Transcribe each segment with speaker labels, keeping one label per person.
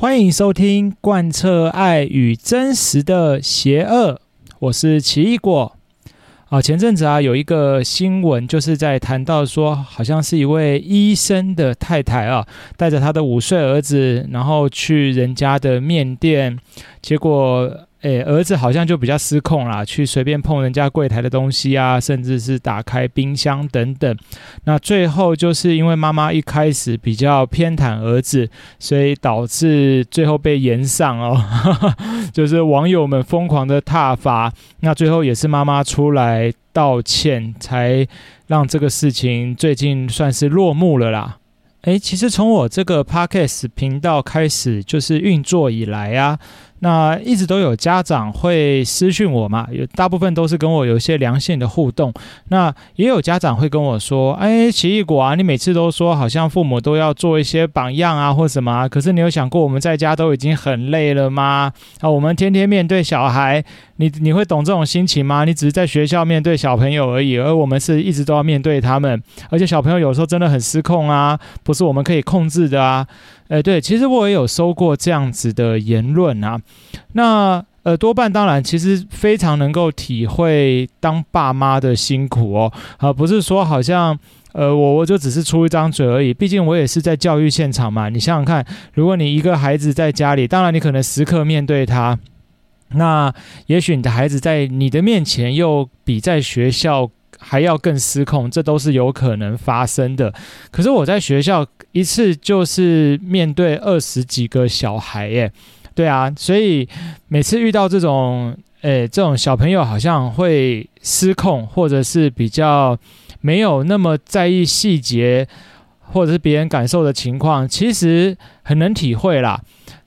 Speaker 1: 欢迎收听贯彻爱与真实的邪恶，我是奇异果。啊，前阵子啊，有一个新闻，就是在谈到说，好像是一位医生的太太啊，带着他的五岁儿子，然后去人家的面店，结果。诶，儿子好像就比较失控啦，去随便碰人家柜台的东西啊，甚至是打开冰箱等等。那最后就是因为妈妈一开始比较偏袒儿子，所以导致最后被延上哦，就是网友们疯狂的挞伐。那最后也是妈妈出来道歉，才让这个事情最近算是落幕了啦。诶，其实从我这个 Podcast 频道开始就是运作以来啊。那一直都有家长会私讯我嘛，有大部分都是跟我有一些良性的互动。那也有家长会跟我说：“哎，奇异果啊，你每次都说好像父母都要做一些榜样啊，或什么啊。可是你有想过我们在家都已经很累了吗？啊，我们天天面对小孩，你你会懂这种心情吗？你只是在学校面对小朋友而已，而我们是一直都要面对他们，而且小朋友有时候真的很失控啊，不是我们可以控制的啊。”哎，对，其实我也有收过这样子的言论啊。那呃，多半当然，其实非常能够体会当爸妈的辛苦哦。啊，不是说好像呃，我我就只是出一张嘴而已。毕竟我也是在教育现场嘛。你想想看，如果你一个孩子在家里，当然你可能时刻面对他，那也许你的孩子在你的面前又比在学校还要更失控，这都是有可能发生的。可是我在学校。一次就是面对二十几个小孩耶，对啊，所以每次遇到这种，诶，这种小朋友好像会失控，或者是比较没有那么在意细节，或者是别人感受的情况，其实很能体会啦，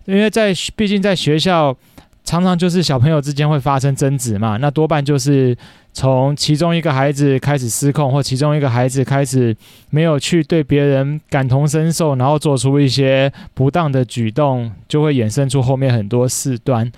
Speaker 1: 因为在毕竟在学校。常常就是小朋友之间会发生争执嘛，那多半就是从其中一个孩子开始失控，或其中一个孩子开始没有去对别人感同身受，然后做出一些不当的举动，就会衍生出后面很多事端。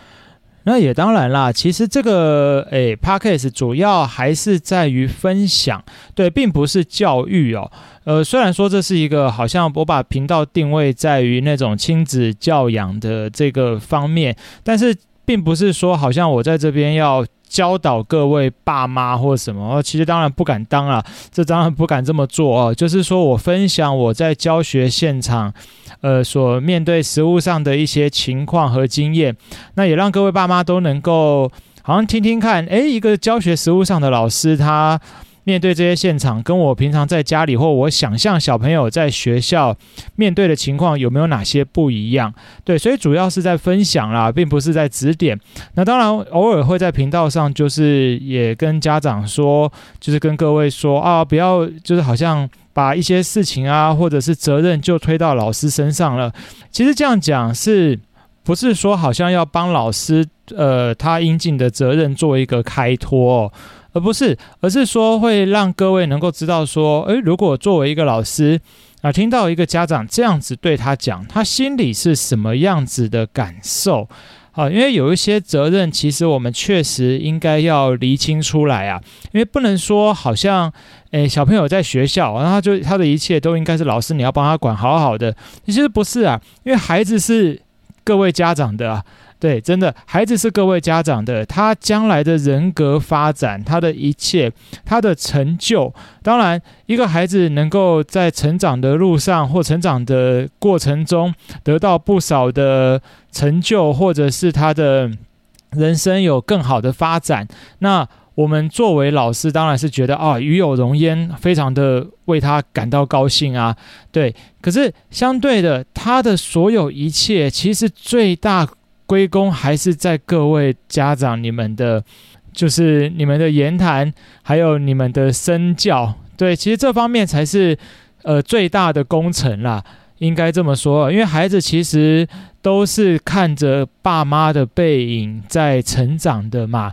Speaker 1: 那也当然啦，其实这个诶 Podcast 主要还是在于分享，对，并不是教育哦。呃，虽然说这是一个好像我把频道定位在于那种亲子教养的这个方面，但是。并不是说好像我在这边要教导各位爸妈或什么，其实当然不敢当啊，这当然不敢这么做哦。就是说我分享我在教学现场，呃，所面对实务上的一些情况和经验，那也让各位爸妈都能够好像听听看，诶，一个教学实务上的老师他。面对这些现场，跟我平常在家里或我想象小朋友在学校面对的情况有没有哪些不一样？对，所以主要是在分享啦，并不是在指点。那当然，偶尔会在频道上，就是也跟家长说，就是跟各位说啊，不要就是好像把一些事情啊，或者是责任就推到老师身上了。其实这样讲是不是说好像要帮老师呃他应尽的责任做一个开脱哦？而不是，而是说会让各位能够知道说，诶，如果作为一个老师啊，听到一个家长这样子对他讲，他心里是什么样子的感受？啊，因为有一些责任，其实我们确实应该要厘清出来啊，因为不能说好像，诶，小朋友在学校，然后他就他的一切都应该是老师你要帮他管好好的，其实不是啊，因为孩子是各位家长的。对，真的，孩子是各位家长的，他将来的人格发展，他的一切，他的成就，当然，一个孩子能够在成长的路上或成长的过程中得到不少的成就，或者是他的人生有更好的发展，那我们作为老师，当然是觉得啊，与有荣焉，非常的为他感到高兴啊。对，可是相对的，他的所有一切，其实最大。归功还是在各位家长，你们的，就是你们的言谈，还有你们的身教，对，其实这方面才是呃最大的功臣啦，应该这么说，因为孩子其实都是看着爸妈的背影在成长的嘛。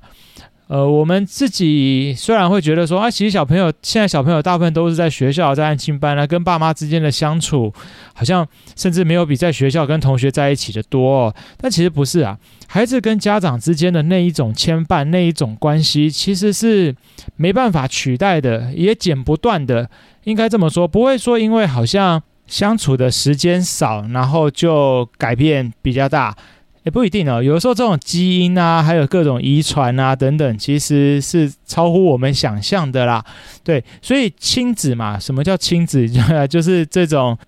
Speaker 1: 呃，我们自己虽然会觉得说啊，其实小朋友现在小朋友大部分都是在学校在安亲班啊，跟爸妈之间的相处好像甚至没有比在学校跟同学在一起的多，但其实不是啊，孩子跟家长之间的那一种牵绊，那一种关系，其实是没办法取代的，也剪不断的，应该这么说，不会说因为好像相处的时间少，然后就改变比较大。也不一定哦，有的时候这种基因啊，还有各种遗传啊等等，其实是超乎我们想象的啦。对，所以亲子嘛，什么叫亲子？就是这种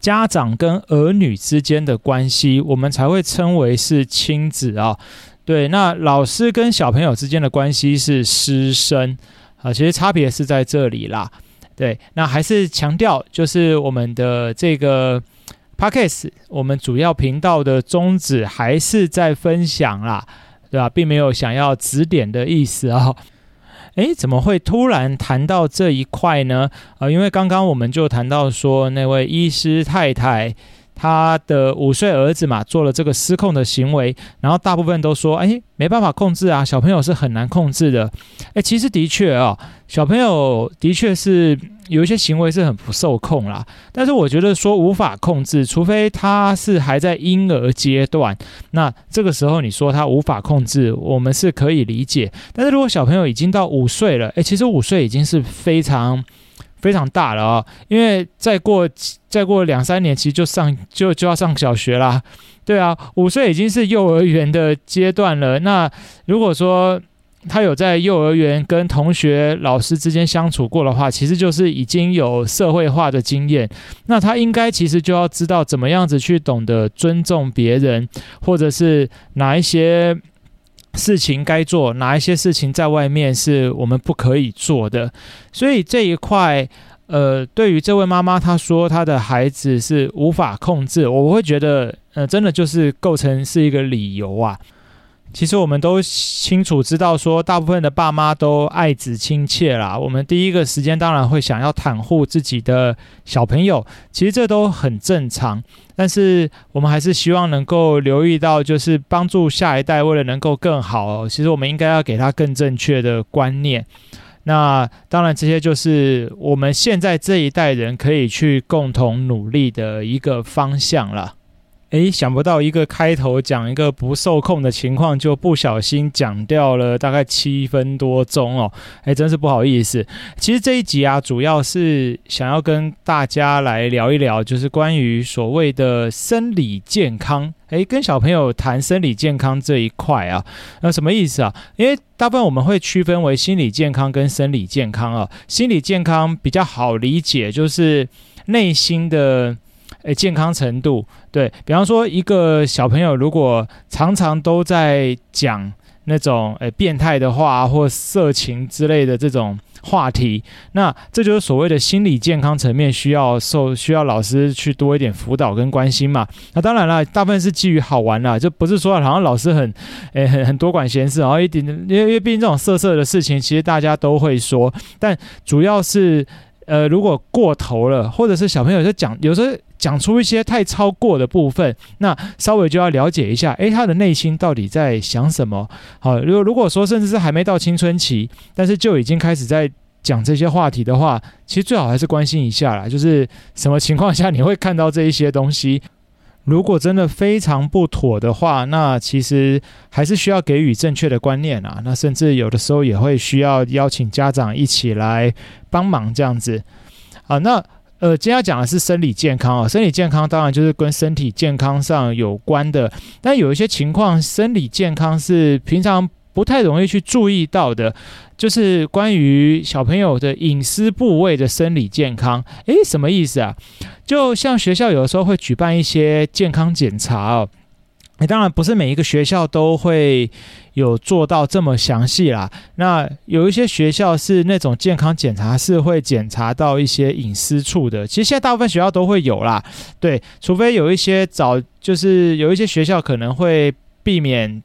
Speaker 1: 家长跟儿女之间的关系，我们才会称为是亲子啊。对，那老师跟小朋友之间的关系是师生啊，其实差别是在这里啦。对，那还是强调，就是我们的这个。Podcast 我们主要频道的宗旨还是在分享啦，对吧？并没有想要指点的意思啊、哦。诶，怎么会突然谈到这一块呢？啊、呃，因为刚刚我们就谈到说，那位医师太太。他的五岁儿子嘛，做了这个失控的行为，然后大部分都说，哎，没办法控制啊，小朋友是很难控制的。哎，其实的确啊，小朋友的确是有一些行为是很不受控啦。但是我觉得说无法控制，除非他是还在婴儿阶段，那这个时候你说他无法控制，我们是可以理解。但是如果小朋友已经到五岁了，哎，其实五岁已经是非常。非常大了啊、因为再过再过两三年，其实就上就就要上小学啦。对啊，五岁已经是幼儿园的阶段了。那如果说他有在幼儿园跟同学、老师之间相处过的话，其实就是已经有社会化的经验。那他应该其实就要知道怎么样子去懂得尊重别人，或者是哪一些。事情该做，哪一些事情在外面是我们不可以做的？所以这一块，呃，对于这位妈妈，她说她的孩子是无法控制，我会觉得，呃，真的就是构成是一个理由啊。其实我们都清楚知道，说大部分的爸妈都爱子亲切啦。我们第一个时间当然会想要袒护自己的小朋友，其实这都很正常。但是我们还是希望能够留意到，就是帮助下一代，为了能够更好，其实我们应该要给他更正确的观念。那当然，这些就是我们现在这一代人可以去共同努力的一个方向了。诶，想不到一个开头讲一个不受控的情况，就不小心讲掉了大概七分多钟哦。诶，真是不好意思。其实这一集啊，主要是想要跟大家来聊一聊，就是关于所谓的生理健康。诶，跟小朋友谈生理健康这一块啊，那什么意思啊？因为大部分我们会区分为心理健康跟生理健康啊。心理健康比较好理解，就是内心的。诶，健康程度，对，比方说，一个小朋友如果常常都在讲那种诶变态的话或色情之类的这种话题，那这就是所谓的心理健康层面需要受需要老师去多一点辅导跟关心嘛。那当然了，大部分是基于好玩啦，就不是说好像老师很诶很很多管闲事，然后一点，因为因为毕竟这种色色的事情，其实大家都会说，但主要是呃如果过头了，或者是小朋友在讲，有时候。讲出一些太超过的部分，那稍微就要了解一下，诶，他的内心到底在想什么？好，如果如果说甚至是还没到青春期，但是就已经开始在讲这些话题的话，其实最好还是关心一下啦，就是什么情况下你会看到这一些东西？如果真的非常不妥的话，那其实还是需要给予正确的观念啊。那甚至有的时候也会需要邀请家长一起来帮忙这样子。啊，那。呃，今天要讲的是生理健康啊，生理健康当然就是跟身体健康上有关的，但有一些情况，生理健康是平常不太容易去注意到的，就是关于小朋友的隐私部位的生理健康。诶，什么意思啊？就像学校有的时候会举办一些健康检查哦。诶，当然不是每一个学校都会有做到这么详细啦。那有一些学校是那种健康检查是会检查到一些隐私处的。其实现在大部分学校都会有啦，对，除非有一些早，就是有一些学校可能会避免。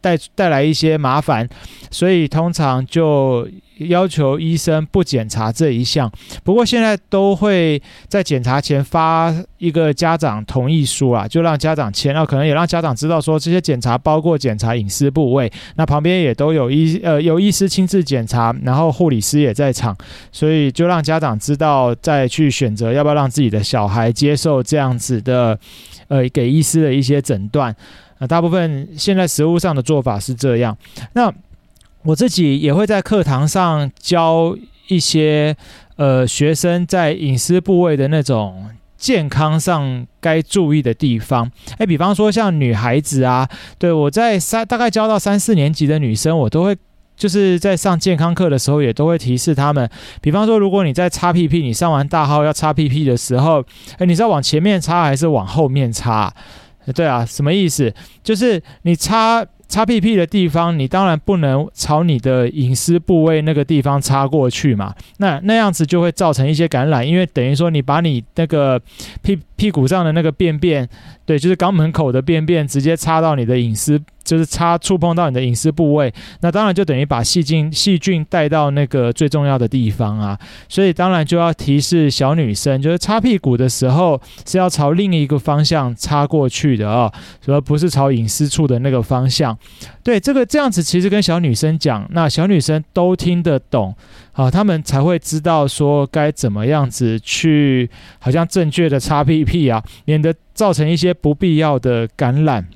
Speaker 1: 带带来一些麻烦，所以通常就要求医生不检查这一项。不过现在都会在检查前发一个家长同意书啊，就让家长签，那可能也让家长知道说这些检查包括检查隐私部位。那旁边也都有医呃有医师亲自检查，然后护理师也在场，所以就让家长知道再去选择要不要让自己的小孩接受这样子的呃给医师的一些诊断。那大部分现在实务上的做法是这样。那我自己也会在课堂上教一些呃学生在隐私部位的那种健康上该注意的地方。诶，比方说像女孩子啊，对，我在三大概教到三四年级的女生，我都会。就是在上健康课的时候，也都会提示他们。比方说，如果你在擦屁屁，你上完大号要擦屁屁的时候，诶，你是要往前面擦还是往后面擦？对啊，什么意思？就是你擦。擦屁屁的地方，你当然不能朝你的隐私部位那个地方擦过去嘛。那那样子就会造成一些感染，因为等于说你把你那个屁屁股上的那个便便，对，就是肛门口的便便，直接擦到你的隐私，就是插触碰到你的隐私部位，那当然就等于把细菌细菌带到那个最重要的地方啊。所以当然就要提示小女生，就是擦屁股的时候是要朝另一个方向擦过去的啊，而不是朝隐私处的那个方向。对，这个这样子，其实跟小女生讲，那小女生都听得懂，啊，他们才会知道说该怎么样子去，好像正确的擦屁屁啊，免得造成一些不必要的感染。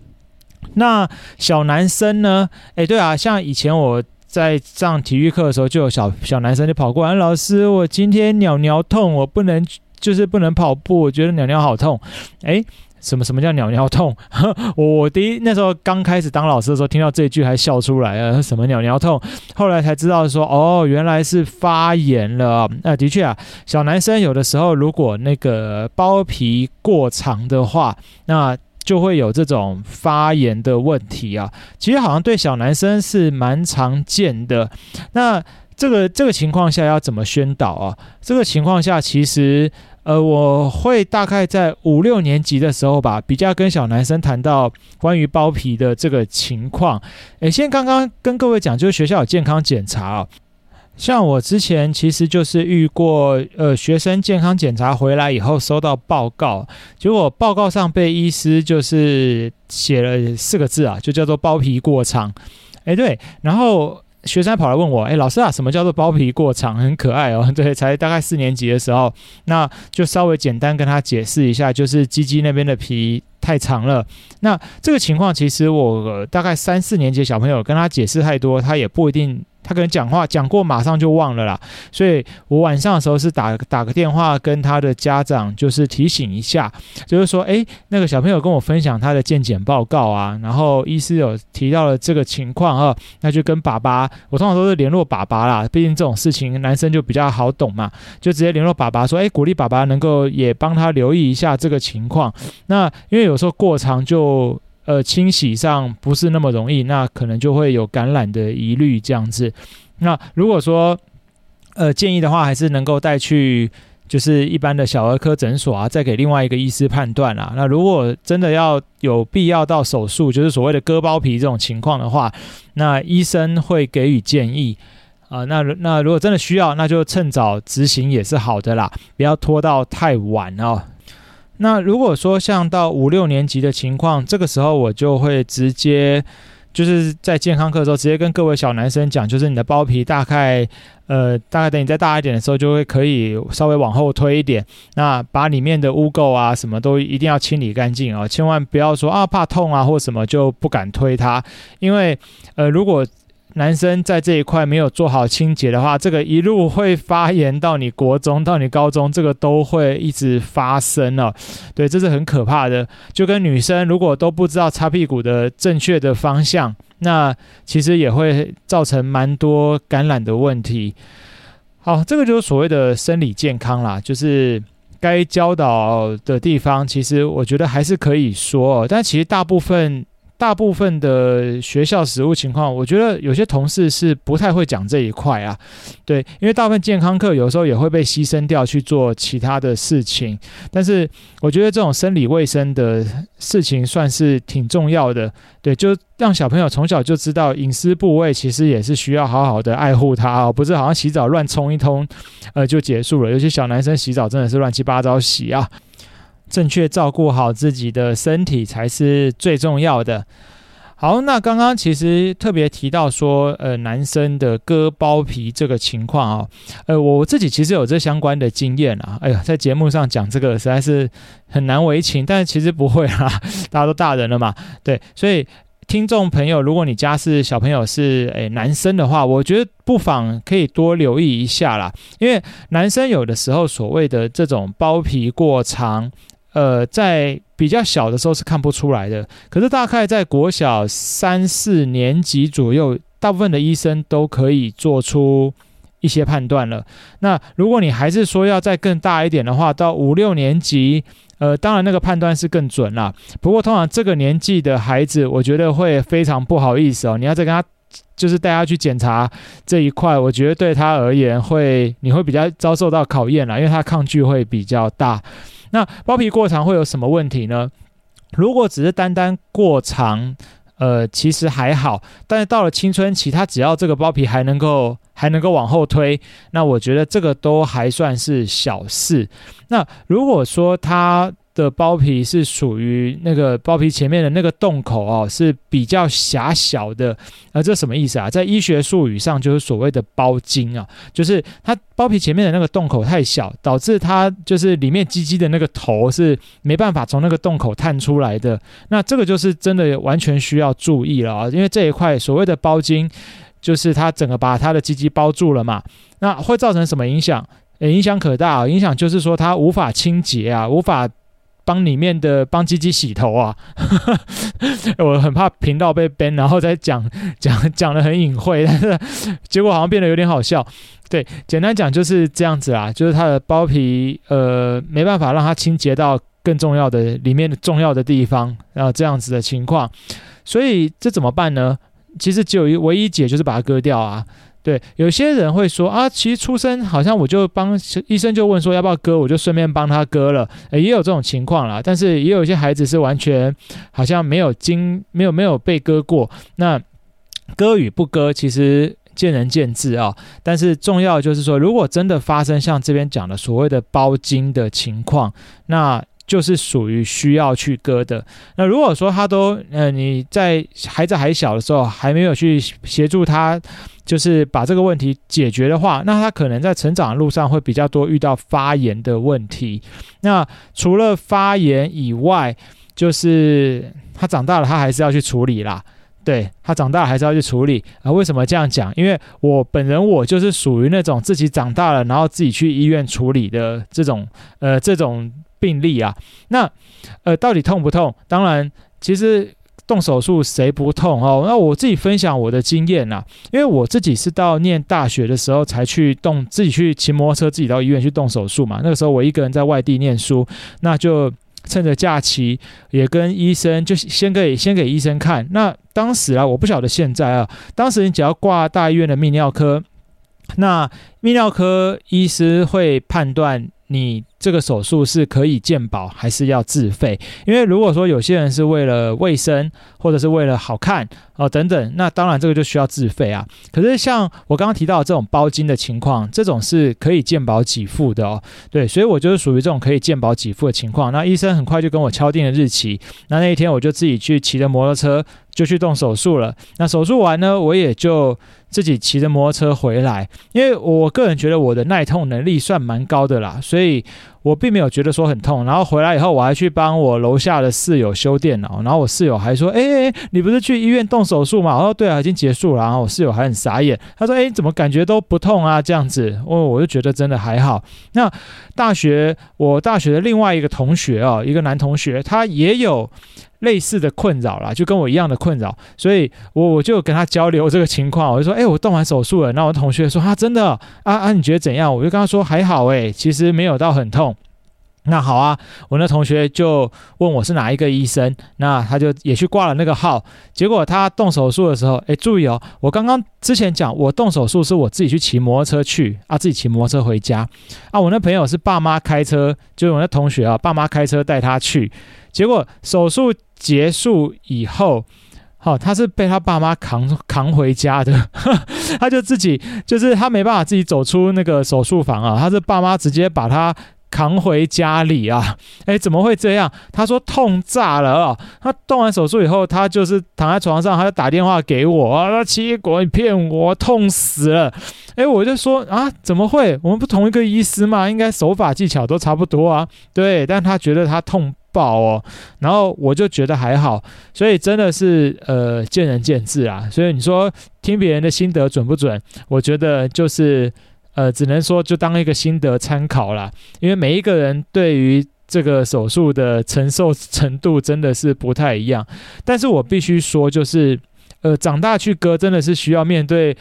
Speaker 1: 那小男生呢？诶，对啊，像以前我在上体育课的时候，就有小小男生就跑过来，老师，我今天鸟鸟痛，我不能，就是不能跑步，我觉得鸟鸟好痛，诶。什么什么叫鸟鸟痛？我第一那时候刚开始当老师的时候，听到这句还笑出来了！什么鸟鸟痛？后来才知道说，哦，原来是发炎了。那、的确啊，小男生有的时候如果那个包皮过长的话，那就会有这种发炎的问题啊。其实好像对小男生是蛮常见的。那这个这个情况下要怎么宣导啊？这个情况下其实。呃，我会大概在五六年级的时候吧，比较跟小男生谈到关于包皮的这个情况。诶，先刚刚跟各位讲，就是学校有健康检查哦。像我之前其实就是遇过，呃，学生健康检查回来以后收到报告，结果报告上被医师就是写了四个字啊，就叫做包皮过长。诶，对，然后。学生跑来问我：“诶，老师啊，什么叫做包皮过长？很可爱哦。对，才大概四年级的时候，那就稍微简单跟他解释一下，就是鸡鸡那边的皮太长了。那这个情况，其实我、大概三四年级小朋友跟他解释太多，他也不一定。”他可能讲话讲过，马上就忘了啦。所以我晚上的时候是打打个电话跟他的家长，就是提醒一下，就是说，诶，那个小朋友跟我分享他的健检报告啊，然后医师有提到了这个情况啊，那就跟爸爸，我通常都是联络爸爸啦，毕竟这种事情男生就比较好懂嘛，就直接联络爸爸说，诶，鼓励爸爸能够也帮他留意一下这个情况。那因为有时候过长就。呃，清洗上不是那么容易，那可能就会有感染的疑虑这样子。那如果说呃建议的话，还是能够带去就是一般的小儿科诊所啊，再给另外一个医师判断啊。那如果真的要有必要到手术，就是所谓的割包皮这种情况的话，那医生会给予建议啊、那那如果真的需要，那就趁早执行也是好的啦，不要拖到太晚哦。那如果说像到五六年级的情况，这个时候我就会直接就是在健康课的时候，直接跟各位小男生讲，就是你的包皮大概，呃，大概等你再大一点的时候，就会可以稍微往后推一点，那把里面的污垢啊什么都一定要清理干净啊，千万不要说啊怕痛啊或什么就不敢推它，因为呃如果。男生在这一块没有做好清洁的话，这个一路会发炎到你国中，到你高中，这个都会一直发生哦。对，这是很可怕的。就跟女生如果都不知道擦屁股的正确的方向，那其实也会造成蛮多感染的问题。好，这个就是所谓的生理健康啦，就是该教导的地方，其实我觉得还是可以说，但其实大部分。大部分的学校食物情况，我觉得有些同事是不太会讲这一块啊。对，因为大部分健康课有时候也会被牺牲掉去做其他的事情。但是我觉得这种生理卫生的事情算是挺重要的。对，就让小朋友从小就知道隐私部位其实也是需要好好的爱护它哦，不是好像洗澡乱冲一通，呃，就结束了。有些小男生洗澡真的是乱七八糟洗啊。正确照顾好自己的身体才是最重要的。好，那刚刚其实特别提到说，呃，男生的割包皮这个情况啊，呃，我自己其实有这相关的经验啊。哎呀，在节目上讲这个实在是很难为情，但是其实不会啦，大家都大人了嘛，对，所以听众朋友，如果你家是小朋友是诶男生的话，我觉得不妨可以多留意一下啦，因为男生有的时候所谓的这种包皮过长，呃，在比较小的时候是看不出来的，可是大概在国小三四年级左右，大部分的医生都可以做出一些判断了。那如果你还是说要再更大一点的话，到五六年级。呃，当然那个判断是更准啦。不过通常这个年纪的孩子，我觉得会非常不好意思哦。你要再跟他，就是带他去检查这一块，我觉得对他而言会，你会比较遭受到考验啦，因为他抗拒会比较大。那包皮过长会有什么问题呢？如果只是单单过长，呃，其实还好。但是到了青春期，他只要这个包皮还能够。还能够往后推，那我觉得这个都还算是小事。那如果说它的包皮是属于那个包皮前面的那个洞口哦，是比较狭小的，那这什么意思啊？在医学术语上就是所谓的包茎啊，就是它包皮前面的那个洞口太小，导致它就是里面鸡鸡的那个头是没办法从那个洞口探出来的。那这个就是真的完全需要注意了啊，因为这一块所谓的包茎。就是它整个把它的鸡鸡包住了嘛，那会造成什么影响？影响可大啊，影响就是说它无法清洁啊，无法帮里面的帮鸡鸡洗头啊。我很怕频道被 ban，然后再讲讲讲得很隐晦，但是结果好像变得有点好笑。对，简单讲就是这样子啦，就是它的包皮呃没办法让它清洁到更重要的里面的重要的地方，然后这样子的情况，所以这怎么办呢？其实只有一唯一解，就是把它割掉啊。对，有些人会说啊，其实出生好像我就帮医生就问说要不要割，我就顺便帮他割了，诶，也有这种情况啦。但是也有一些孩子是完全好像没有经没有没有被割过，那割与不割其实见仁见智啊。但是重要就是说，如果真的发生像这边讲的所谓的包茎的情况，那就是属于需要去割的。那如果说他都，呃，你在孩子还小的时候还没有去协助他，就是把这个问题解决的话，那他可能在成长的路上会比较多遇到发炎的问题。那除了发炎以外，就是他长大了，他还是要去处理啦。对，他长大了还是要去处理啊？为什么这样讲？因为我本人我就是属于那种自己长大了，然后自己去医院处理的这种，呃，这种。病例啊，那呃，到底痛不痛？当然，其实动手术谁不痛哦？那我自己分享我的经验呐，因为我自己是到念大学的时候才去动，自己去骑摩托车，自己到医院去动手术嘛。那个时候我一个人在外地念书，那就趁着假期也跟医生就先给先给医生看。那当时啊，我不晓得现在啊，当时你只要挂大医院的泌尿科，那泌尿科医师会判断。你这个手术是可以健保还是要自费？因为如果说有些人是为了卫生，或者是为了好看哦等等，那当然这个就需要自费啊。可是像我刚刚提到这种包茎的情况，这种是可以健保给付的哦。对，所以我就是属于这种可以健保给付的情况。那医生很快就跟我敲定了日期，那那一天我就自己去骑着摩托车就去动手术了。那手术完呢，我也就。自己骑着摩托车回来，因为我个人觉得我的耐痛能力算蛮高的啦，所以我并没有觉得说很痛。然后回来以后，我还去帮我楼下的室友修电脑，然后我室友还说：“哎哎，你不是去医院动手术吗？”我说：“对啊，已经结束了。”然后我室友还很傻眼，他说：“哎，怎么感觉都不痛啊？这样子。”我我就觉得真的还好。那大学，我大学的另外一个同学哦，一个男同学，他也有。类似的困扰啦，就跟我一样的困扰，所以我我就跟他交流这个情况，我就说，哎、我动完手术了。那我同学说，啊，真的啊啊，你觉得怎样？我就跟他说，还好哎，其实没有到很痛。那好啊，我那同学就问我是哪一个医生，那他就也去挂了那个号。结果他动手术的时候，哎，注意哦，我刚刚之前讲我动手术是我自己去骑摩托车去啊，自己骑摩托车回家啊。我那朋友是爸妈开车，就是我那同学啊，爸妈开车带他去。结果手术结束以后，好、哦，他是被他爸妈扛扛回家的，他就自己就是他没办法自己走出那个手术房啊，他是爸妈直接把他扛回家里啊，诶，怎么会这样？他说痛炸了啊、他动完手术以后，他就是躺在床上，他就打电话给我啊，他奇异果，你骗我，痛死了！诶，我就说啊，怎么会？我们不同一个医师嘛，应该手法技巧都差不多啊。对，但他觉得他痛。爆哦。然后我就觉得还好，所以真的是呃见仁见智啊。所以你说听别人的心得准不准？我觉得就是呃只能说就当一个心得参考啦，因为每一个人对于这个手术的承受程度真的是不太一样。但是我必须说，就是呃长大去割真的是需要面对。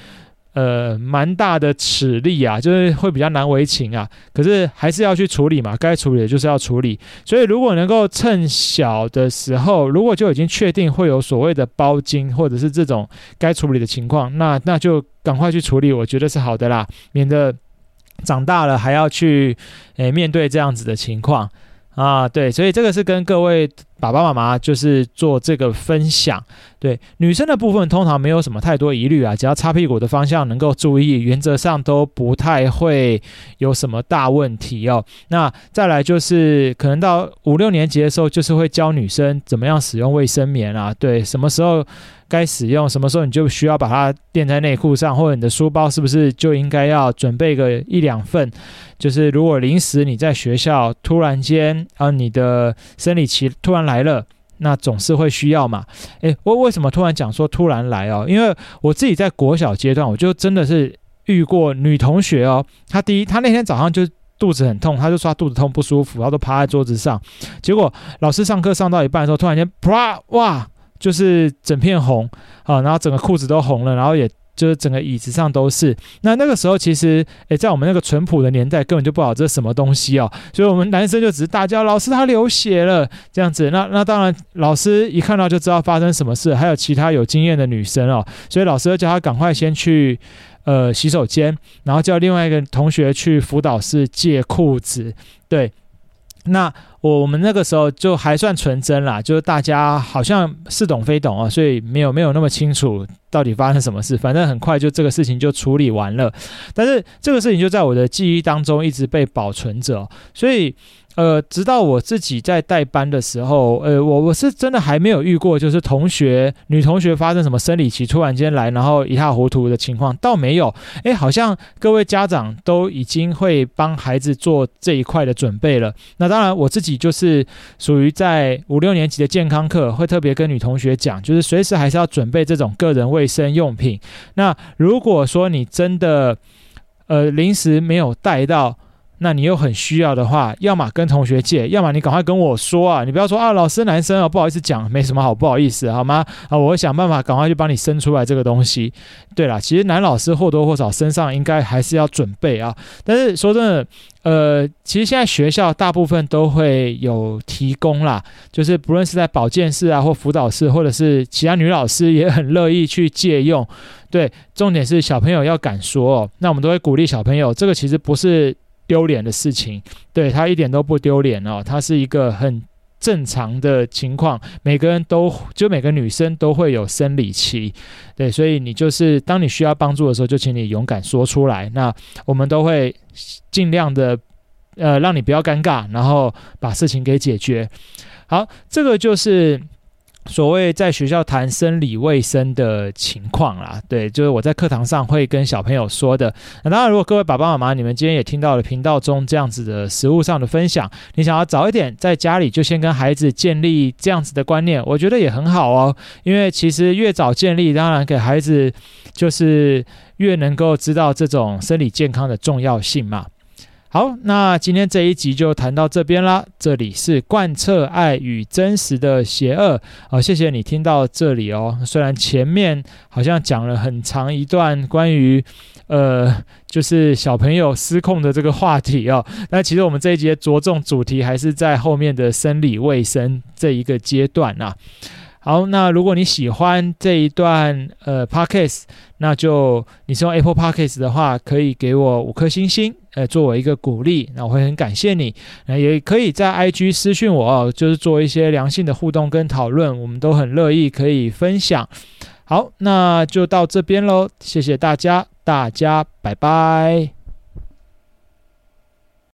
Speaker 1: 呃，蛮大的齿力啊，就是会比较难为情啊。可是还是要去处理嘛，该处理的就是要处理。所以如果能够趁小的时候，如果就已经确定会有所谓的包茎或者是这种该处理的情况，那那就赶快去处理，我觉得是好的啦，免得长大了还要去诶、面对这样子的情况。啊，对，所以这个是跟各位爸爸妈妈就是做这个分享。对，女生的部分通常没有什么太多疑虑啊，只要擦屁股的方向能够注意，原则上都不太会有什么大问题哦。那再来就是可能到五六年级的时候，就是会教女生怎么样使用卫生棉啊，对，什么时候该使用，什么时候你就需要把它垫在内裤上，或者你的书包是不是就应该要准备个一两份。就是如果临时你在学校突然间啊，你的生理期突然来了，那总是会需要嘛。诶，我为什么突然讲说突然来哦？因为我自己在国小阶段，我就真的是遇过女同学哦。她第一，她那天早上就肚子很痛，她就说她肚子痛不舒服，然后都趴在桌子上。结果老师上课上到一半的时候，突然间啪哇，就是整片红啊，然后整个裤子都红了，然后也。就是整个椅子上都是。那那个时候其实，诶，在我们那个淳朴的年代，根本就不知道这是什么东西哦。所以我们男生就只是大叫：“老师，他流血了！”这样子。那那当然，老师一看到就知道发生什么事。还有其他有经验的女生哦，所以老师就叫他赶快先去呃洗手间，然后叫另外一个同学去辅导室借裤子。对。那我我们那个时候就还算纯真啦，就是大家好像似懂非懂啊，所以没有没有那么清楚到底发生什么事，反正很快就这个事情就处理完了。但是这个事情就在我的记忆当中一直被保存着，所以。呃，直到我自己在带班的时候，呃，我我是真的还没有遇过，就是同学女同学发生什么生理期突然间来，然后一塌糊涂的情况，倒没有。诶，好像各位家长都已经会帮孩子做这一块的准备了。那当然，我自己就是属于在五六年级的健康课，会特别跟女同学讲，就是随时还是要准备这种个人卫生用品。那如果说你真的呃临时没有带到，那你又很需要的话，要么跟同学借，要么你赶快跟我说啊！你不要说啊，老师男生啊，不好意思讲，没什么好不好意思，好吗？啊，我会想办法赶快去帮你生出来这个东西。对啦，其实男老师或多或少身上应该还是要准备啊。但是说真的，呃，其实现在学校大部分都会有提供啦，就是不论是在保健室啊，或辅导室，或者是其他女老师也很乐意去借用。对，重点是小朋友要敢说哦。那我们都会鼓励小朋友，这个其实不是。丢脸的事情，对，他一点都不丢脸哦，他是一个很正常的情况，每个人都就每个女生都会有生理期，对，所以你就是当你需要帮助的时候，就请你勇敢说出来，那我们都会尽量的呃让你不要尴尬，然后把事情给解决。好，这个就是。所谓在学校谈生理卫生的情况啦，对，就是我在课堂上会跟小朋友说的。那当然，如果各位爸爸妈妈，你们今天也听到了频道中这样子的食物上的分享，你想要早一点在家里就先跟孩子建立这样子的观念，我觉得也很好哦。因为其实越早建立，当然给孩子就是越能够知道这种生理健康的重要性嘛。好，那今天这一集就谈到这边啦。这里是贯彻爱与真实的邪恶。好，谢谢你听到这里哦。虽然前面好像讲了很长一段关于呃，就是小朋友失控的这个话题哦，但其实我们这一节着重主题还是在后面的生理卫生这一个阶段啊。好，那如果你喜欢这一段呃 Podcast，那就你是用 Apple Podcast 的话，可以给我五颗星星，呃，作为一个鼓励，那我会很感谢你。那也可以在 IG 私讯我，就是做一些良性的互动跟讨论，我们都很乐意可以分享。好，那就到这边喽，谢谢大家，大家拜拜。